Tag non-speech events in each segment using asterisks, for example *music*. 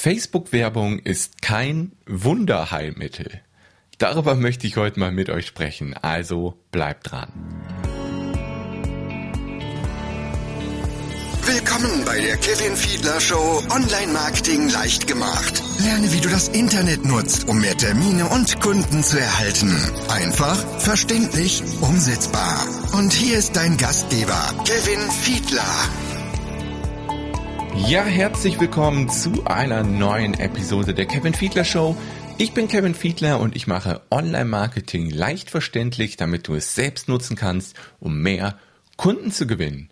Facebook-Werbung ist kein Wunderheilmittel. Darüber möchte ich heute mal mit euch sprechen, also bleibt dran. Willkommen bei der Kevin Fiedler Show Online Marketing leicht gemacht. Lerne, wie du das Internet nutzt, um mehr Termine und Kunden zu erhalten. Einfach, verständlich, umsetzbar. Und hier ist dein Gastgeber, Kevin Fiedler. Ja, herzlich willkommen zu einer neuen Episode der Kevin Fiedler Show. Ich bin Kevin Fiedler und ich mache Online-Marketing leicht verständlich, damit du es selbst nutzen kannst, um mehr Kunden zu gewinnen.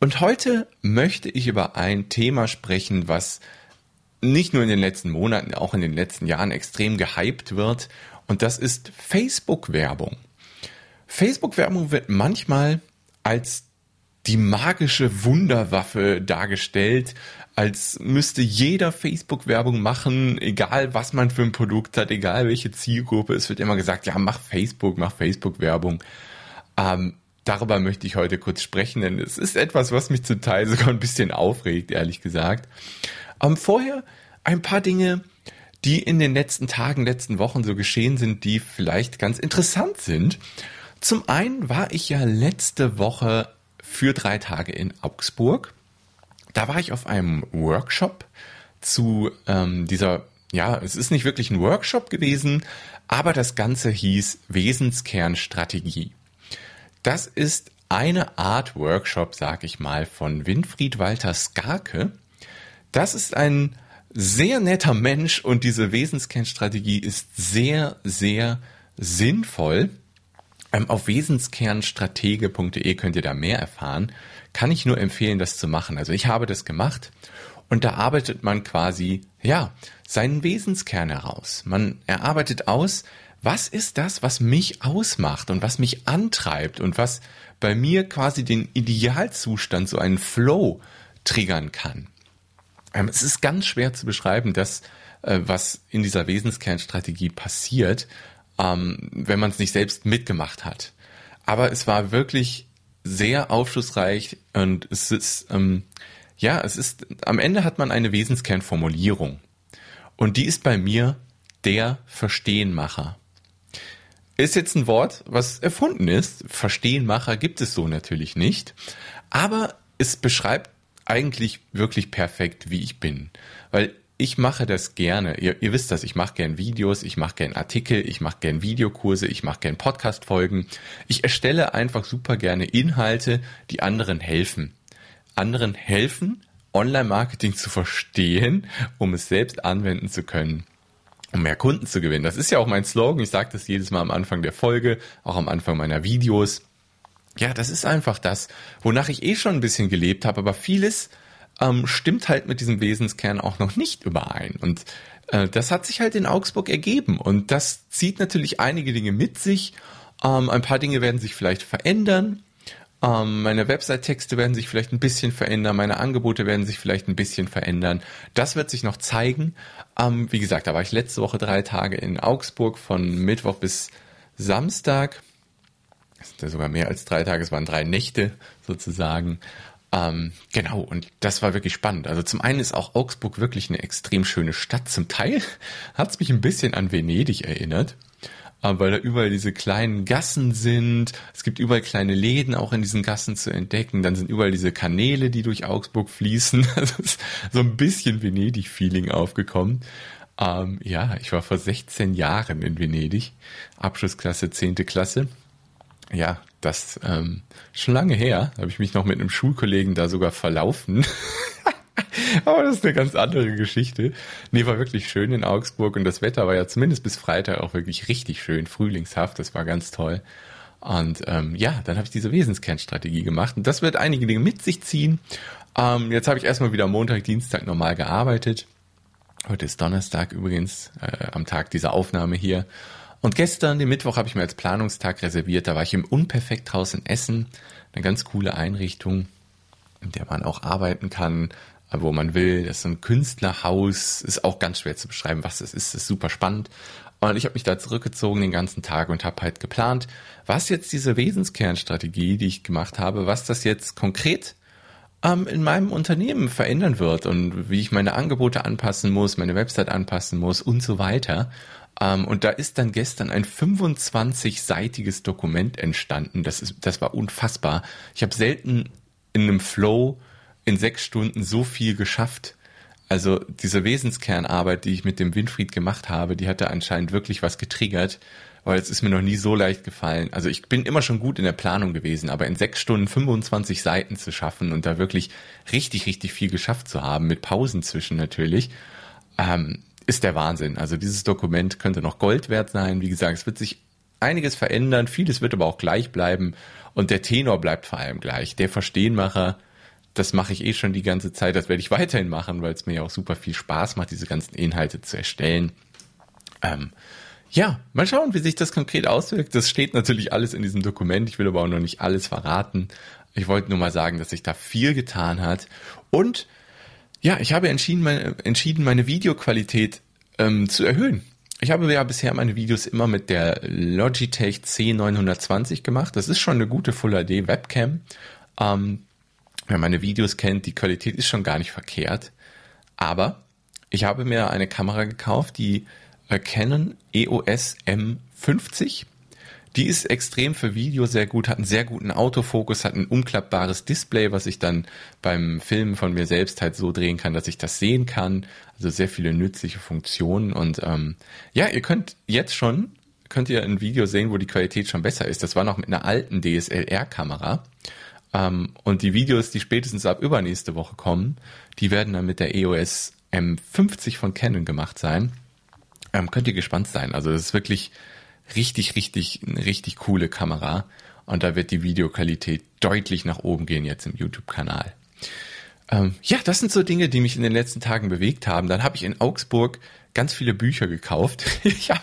Und heute möchte ich über ein Thema sprechen, was nicht nur in den letzten Monaten, auch in den letzten Jahren extrem gehypt wird. Und das ist Facebook-Werbung. Facebook-Werbung wird manchmal als die magische Wunderwaffe dargestellt, als müsste jeder Facebook-Werbung machen, egal was man für ein Produkt hat, egal welche Zielgruppe. Es wird immer gesagt, ja, mach Facebook, mach Facebook-Werbung. Ähm, darüber möchte ich heute kurz sprechen, denn es ist etwas, was mich zum Teil sogar ein bisschen aufregt, ehrlich gesagt. Ähm, vorher ein paar Dinge, die in den letzten Tagen, letzten Wochen so geschehen sind, die vielleicht ganz interessant sind. Zum einen war ich ja letzte Woche für drei Tage in Augsburg. Da war ich auf einem Workshop zu ähm, dieser, ja, es ist nicht wirklich ein Workshop gewesen, aber das Ganze hieß Wesenskernstrategie. Das ist eine Art Workshop, sag ich mal, von Winfried Walter Skarke. Das ist ein sehr netter Mensch und diese Wesenskernstrategie ist sehr, sehr sinnvoll. Ähm, auf wesenskernstratege.de könnt ihr da mehr erfahren. Kann ich nur empfehlen, das zu machen. Also ich habe das gemacht und da arbeitet man quasi, ja, seinen Wesenskern heraus. Man erarbeitet aus, was ist das, was mich ausmacht und was mich antreibt und was bei mir quasi den Idealzustand, so einen Flow triggern kann. Ähm, es ist ganz schwer zu beschreiben, das, äh, was in dieser Wesenskernstrategie passiert ähm, wenn man es nicht selbst mitgemacht hat. Aber es war wirklich sehr aufschlussreich und es ist, ähm, ja, es ist, am Ende hat man eine Wesenskernformulierung. Und die ist bei mir der Verstehenmacher. Ist jetzt ein Wort, was erfunden ist. Verstehenmacher gibt es so natürlich nicht. Aber es beschreibt eigentlich wirklich perfekt, wie ich bin. Weil ich mache das gerne. Ihr, ihr wisst das, ich mache gern Videos, ich mache gern Artikel, ich mache gern Videokurse, ich mache gern Podcast-Folgen. Ich erstelle einfach super gerne Inhalte, die anderen helfen. Anderen helfen, Online-Marketing zu verstehen, um es selbst anwenden zu können um mehr Kunden zu gewinnen. Das ist ja auch mein Slogan. Ich sage das jedes Mal am Anfang der Folge, auch am Anfang meiner Videos. Ja, das ist einfach das, wonach ich eh schon ein bisschen gelebt habe, aber vieles ähm, stimmt halt mit diesem Wesenskern auch noch nicht überein. Und äh, das hat sich halt in Augsburg ergeben. Und das zieht natürlich einige Dinge mit sich. Ähm, ein paar Dinge werden sich vielleicht verändern. Ähm, meine Website-Texte werden sich vielleicht ein bisschen verändern. Meine Angebote werden sich vielleicht ein bisschen verändern. Das wird sich noch zeigen. Ähm, wie gesagt, da war ich letzte Woche drei Tage in Augsburg von Mittwoch bis Samstag. Das sind ja sogar mehr als drei Tage. Es waren drei Nächte sozusagen. Ähm, genau, und das war wirklich spannend. Also zum einen ist auch Augsburg wirklich eine extrem schöne Stadt. Zum Teil *laughs* hat es mich ein bisschen an Venedig erinnert, äh, weil da überall diese kleinen Gassen sind. Es gibt überall kleine Läden auch in diesen Gassen zu entdecken. Dann sind überall diese Kanäle, die durch Augsburg fließen. *laughs* Also ist so ein bisschen Venedig-Feeling aufgekommen. Ähm, ja, ich war vor 16 Jahren in Venedig, Abschlussklasse 10. Klasse ja, das ähm, schon lange her. Habe ich mich noch mit einem Schulkollegen da sogar verlaufen. *laughs* Aber das ist eine ganz andere Geschichte. Nee, war wirklich schön in Augsburg und das Wetter war ja zumindest bis Freitag auch wirklich richtig schön, frühlingshaft, das war ganz toll. Und ähm, ja, dann habe ich diese Wesenskernstrategie gemacht und das wird einige Dinge mit sich ziehen. Ähm, jetzt habe ich erstmal wieder Montag, Dienstag normal gearbeitet. Heute ist Donnerstag übrigens, äh, am Tag dieser Aufnahme hier. Und gestern, den Mittwoch, habe ich mir als Planungstag reserviert. Da war ich im Unperfekthaus in Essen. Eine ganz coole Einrichtung, in der man auch arbeiten kann, wo man will. Das ist ein Künstlerhaus. Ist auch ganz schwer zu beschreiben, was das ist. Das ist super spannend. Und ich habe mich da zurückgezogen den ganzen Tag und habe halt geplant, was jetzt diese Wesenskernstrategie, die ich gemacht habe, was das jetzt konkret ähm, in meinem Unternehmen verändern wird und wie ich meine Angebote anpassen muss, meine Website anpassen muss und so weiter. Ähm, und da ist dann gestern ein 25-seitiges Dokument entstanden. Das ist, das war unfassbar. Ich habe selten in einem Flow in sechs Stunden so viel geschafft. Also diese Wesenskernarbeit, die ich mit dem Winfried gemacht habe, die hatte anscheinend wirklich was getriggert, weil es ist mir noch nie so leicht gefallen. Also ich bin immer schon gut in der Planung gewesen, aber in sechs Stunden 25 Seiten zu schaffen und da wirklich richtig, richtig viel geschafft zu haben, mit Pausen zwischen natürlich, ähm, ist der Wahnsinn. Also dieses Dokument könnte noch Gold wert sein. Wie gesagt, es wird sich einiges verändern, vieles wird aber auch gleich bleiben und der Tenor bleibt vor allem gleich. Der Verstehenmacher, das mache ich eh schon die ganze Zeit, das werde ich weiterhin machen, weil es mir ja auch super viel Spaß macht, diese ganzen Inhalte zu erstellen. Ähm, ja, mal schauen, wie sich das konkret auswirkt. Das steht natürlich alles in diesem Dokument. Ich will aber auch noch nicht alles verraten. Ich wollte nur mal sagen, dass sich da viel getan hat. Und ja, ich habe entschieden, meine, entschieden, meine Videoqualität ähm, zu erhöhen. Ich habe ja bisher meine Videos immer mit der Logitech C920 gemacht. Das ist schon eine gute Full HD Webcam. Ähm, wer meine Videos kennt, die Qualität ist schon gar nicht verkehrt. Aber ich habe mir eine Kamera gekauft, die Canon EOS M50 die ist extrem für Video sehr gut, hat einen sehr guten Autofokus, hat ein umklappbares Display, was ich dann beim Filmen von mir selbst halt so drehen kann, dass ich das sehen kann. Also sehr viele nützliche Funktionen und ähm, ja, ihr könnt jetzt schon könnt ihr ein Video sehen, wo die Qualität schon besser ist. Das war noch mit einer alten DSLR-Kamera. Ähm, und die Videos, die spätestens ab übernächste Woche kommen, die werden dann mit der EOS M50 von Canon gemacht sein. Ähm, könnt ihr gespannt sein. Also das ist wirklich richtig, richtig, eine richtig coole Kamera. Und da wird die Videoqualität deutlich nach oben gehen jetzt im YouTube-Kanal. Ähm, ja, das sind so Dinge, die mich in den letzten Tagen bewegt haben. Dann habe ich in Augsburg ganz viele Bücher gekauft. *laughs* ja,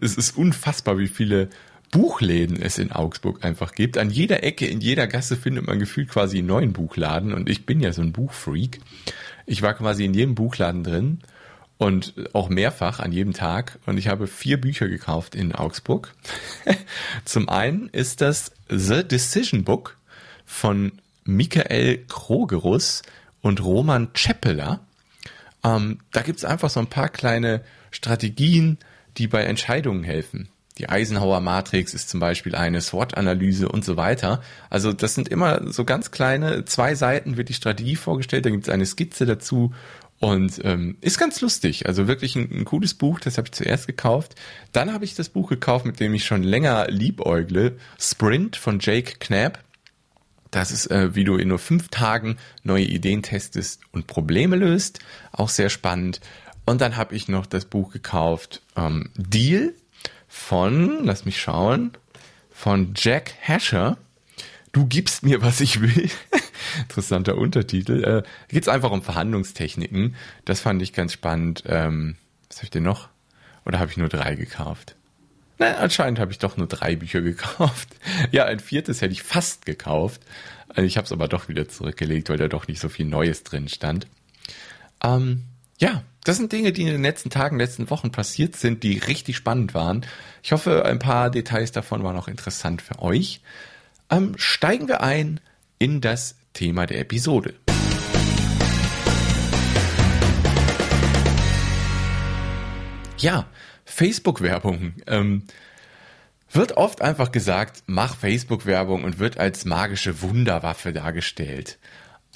es ist unfassbar, wie viele Buchläden es in Augsburg einfach gibt. An jeder Ecke, in jeder Gasse findet man gefühlt quasi einen neuen Buchladen. Und ich bin ja so ein Buchfreak. Ich war quasi in jedem Buchladen drin und auch mehrfach an jedem Tag. Und ich habe vier Bücher gekauft in Augsburg. *laughs* Zum einen ist das The Decision Book von Michael Krogerus und Roman Czeppeler. Ähm, da gibt's einfach so ein paar kleine Strategien, die bei Entscheidungen helfen. Die Eisenhower Matrix ist zum Beispiel eine SWOT-Analyse und so weiter. Also das sind immer so ganz kleine, zwei Seiten wird die Strategie vorgestellt, da gibt's eine Skizze dazu und ähm, ist ganz lustig. Also wirklich ein, ein cooles Buch, das habe ich zuerst gekauft. Dann habe ich das Buch gekauft, mit dem ich schon länger liebäugle. Sprint von Jake Knapp. Das ist, äh, wie du in nur fünf Tagen neue Ideen testest und Probleme löst. Auch sehr spannend. Und dann habe ich noch das Buch gekauft, ähm, Deal von, lass mich schauen, von Jack Hasher. Du gibst mir, was ich will. *laughs* Interessanter Untertitel. Äh, geht es einfach um Verhandlungstechniken. Das fand ich ganz spannend. Ähm, was habe ich denn noch? Oder habe ich nur drei gekauft? Na, anscheinend habe ich doch nur drei Bücher *laughs* gekauft. Ja, ein viertes hätte ich fast gekauft. Also ich habe es aber doch wieder zurückgelegt, weil da doch nicht so viel Neues drin stand. Ähm, ja, das sind Dinge, die in den letzten Tagen, letzten Wochen passiert sind, die richtig spannend waren. Ich hoffe, ein paar Details davon waren auch interessant für euch. Ähm, steigen wir ein in das Thema der Episode. Ja, Facebook-Werbung. Ähm, wird oft einfach gesagt, mach Facebook-Werbung und wird als magische Wunderwaffe dargestellt.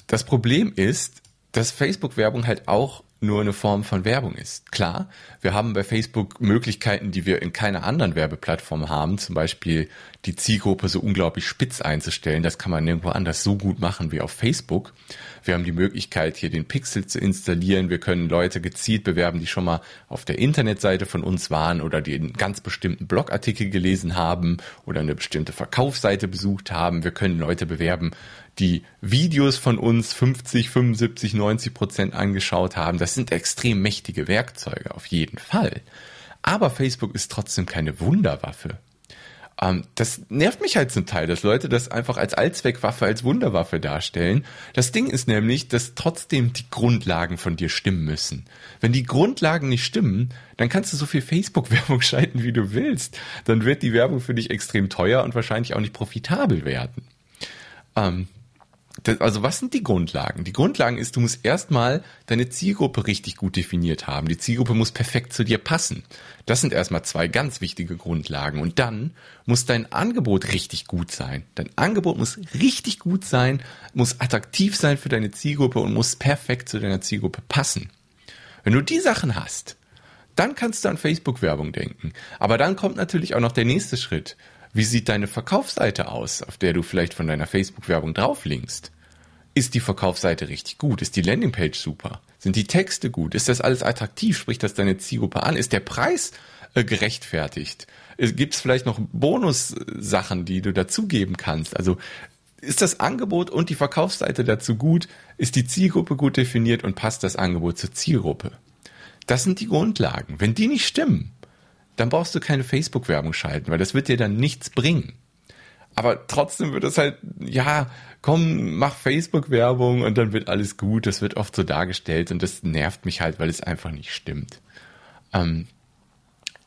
Das Problem ist, dass Facebook-Werbung halt auch nur eine Form von Werbung ist. Klar, wir haben bei Facebook Möglichkeiten, die wir in keiner anderen Werbeplattform haben, zum Beispiel die Zielgruppe so unglaublich spitz einzustellen. Das kann man nirgendwo anders so gut machen wie auf Facebook. Wir haben die Möglichkeit, hier den Pixel zu installieren. Wir können Leute gezielt bewerben, die schon mal auf der Internetseite von uns waren oder die einen ganz bestimmten Blogartikel gelesen haben oder eine bestimmte Verkaufsseite besucht haben. Wir können Leute bewerben, die Videos von uns 50, 75, 90 Prozent angeschaut haben. Das sind extrem mächtige Werkzeuge, auf jeden Fall. Aber Facebook ist trotzdem keine Wunderwaffe. Ähm, das nervt mich halt zum Teil, dass Leute das einfach als Allzweckwaffe, als Wunderwaffe darstellen. Das Ding ist nämlich, dass trotzdem die Grundlagen von dir stimmen müssen. Wenn die Grundlagen nicht stimmen, dann kannst du so viel Facebook-Werbung *laughs* schalten, wie du willst. Dann wird die Werbung für dich extrem teuer und wahrscheinlich auch nicht profitabel werden. Ähm, also was sind die Grundlagen? Die Grundlagen ist, du musst erstmal deine Zielgruppe richtig gut definiert haben. Die Zielgruppe muss perfekt zu dir passen. Das sind erstmal zwei ganz wichtige Grundlagen. Und dann muss dein Angebot richtig gut sein. Dein Angebot muss richtig gut sein, muss attraktiv sein für deine Zielgruppe und muss perfekt zu deiner Zielgruppe passen. Wenn du die Sachen hast, dann kannst du an Facebook-Werbung denken. Aber dann kommt natürlich auch noch der nächste Schritt. Wie sieht deine Verkaufsseite aus, auf der du vielleicht von deiner Facebook-Werbung drauflinkst? Ist die Verkaufsseite richtig gut? Ist die Landingpage super? Sind die Texte gut? Ist das alles attraktiv? Spricht das deine Zielgruppe an? Ist der Preis äh, gerechtfertigt? Gibt es vielleicht noch Bonussachen, die du dazugeben kannst? Also ist das Angebot und die Verkaufsseite dazu gut? Ist die Zielgruppe gut definiert und passt das Angebot zur Zielgruppe? Das sind die Grundlagen. Wenn die nicht stimmen, dann brauchst du keine Facebook-Werbung schalten, weil das wird dir dann nichts bringen. Aber trotzdem wird es halt, ja, komm, mach Facebook-Werbung und dann wird alles gut. Das wird oft so dargestellt und das nervt mich halt, weil es einfach nicht stimmt. Ähm,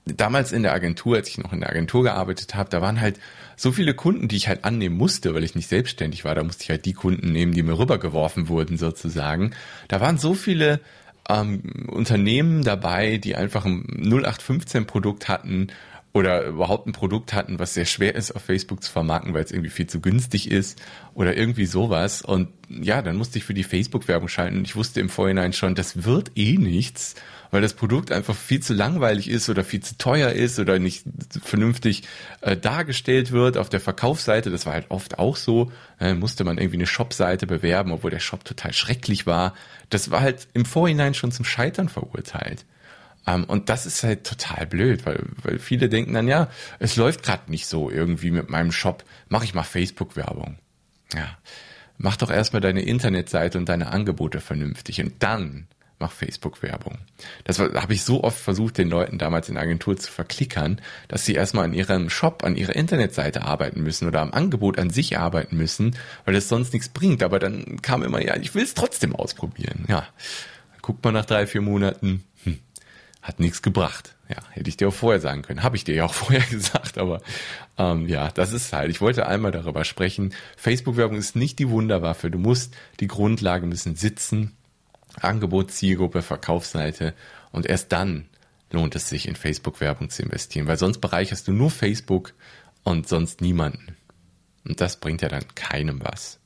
damals in der Agentur, als ich noch in der Agentur gearbeitet habe, da waren halt so viele Kunden, die ich halt annehmen musste, weil ich nicht selbstständig war. Da musste ich halt die Kunden nehmen, die mir rübergeworfen wurden sozusagen. Da waren so viele ähm, Unternehmen dabei, die einfach ein 0815 Produkt hatten oder überhaupt ein Produkt hatten, was sehr schwer ist auf Facebook zu vermarkten, weil es irgendwie viel zu günstig ist oder irgendwie sowas. Und ja, dann musste ich für die Facebook-Werbung schalten und ich wusste im Vorhinein schon, das wird eh nichts weil das Produkt einfach viel zu langweilig ist oder viel zu teuer ist oder nicht vernünftig äh, dargestellt wird auf der Verkaufsseite. Das war halt oft auch so. Äh, musste man irgendwie eine Shop-Seite bewerben, obwohl der Shop total schrecklich war. Das war halt im Vorhinein schon zum Scheitern verurteilt. Ähm, und das ist halt total blöd, weil, weil viele denken dann, ja, es läuft gerade nicht so irgendwie mit meinem Shop, mach ich mal Facebook-Werbung. Ja, mach doch erstmal deine Internetseite und deine Angebote vernünftig und dann mach Facebook-Werbung. Das habe ich so oft versucht, den Leuten damals in der Agentur zu verklickern, dass sie erstmal an ihrem Shop, an ihrer Internetseite arbeiten müssen oder am Angebot an sich arbeiten müssen, weil das sonst nichts bringt. Aber dann kam immer, ja, ich will es trotzdem ausprobieren. Ja, guckt man nach drei, vier Monaten, hm, hat nichts gebracht. Ja, hätte ich dir auch vorher sagen können. Habe ich dir ja auch *laughs* vorher gesagt, aber ähm, ja, das ist halt. Ich wollte einmal darüber sprechen. Facebook-Werbung ist nicht die Wunderwaffe. Du musst, die Grundlagen müssen sitzen Angebot, Zielgruppe, Verkaufsseite und erst dann lohnt es sich in Facebook-Werbung zu investieren, weil sonst bereicherst du nur Facebook und sonst niemanden. Und das bringt ja dann keinem was.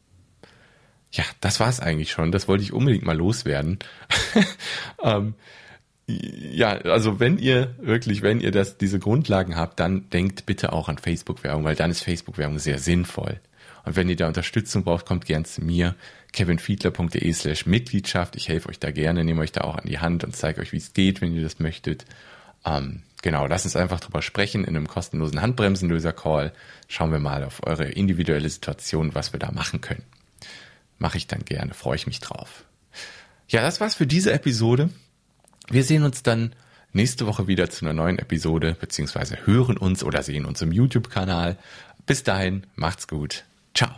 Ja, das war's eigentlich schon. Das wollte ich unbedingt mal loswerden. *laughs* ähm, ja, also wenn ihr wirklich, wenn ihr das, diese Grundlagen habt, dann denkt bitte auch an Facebook-Werbung, weil dann ist Facebook-Werbung sehr sinnvoll. Und wenn ihr da Unterstützung braucht, kommt gern zu mir kevinfiedler.de slash Mitgliedschaft. Ich helfe euch da gerne, nehme euch da auch an die Hand und zeige euch, wie es geht, wenn ihr das möchtet. Ähm, genau, lasst uns einfach drüber sprechen in einem kostenlosen Handbremsenlöser-Call. Schauen wir mal auf eure individuelle Situation, was wir da machen können. Mache ich dann gerne, freue ich mich drauf. Ja, das war's für diese Episode. Wir sehen uns dann nächste Woche wieder zu einer neuen Episode, beziehungsweise hören uns oder sehen uns im YouTube-Kanal. Bis dahin, macht's gut. Ciao.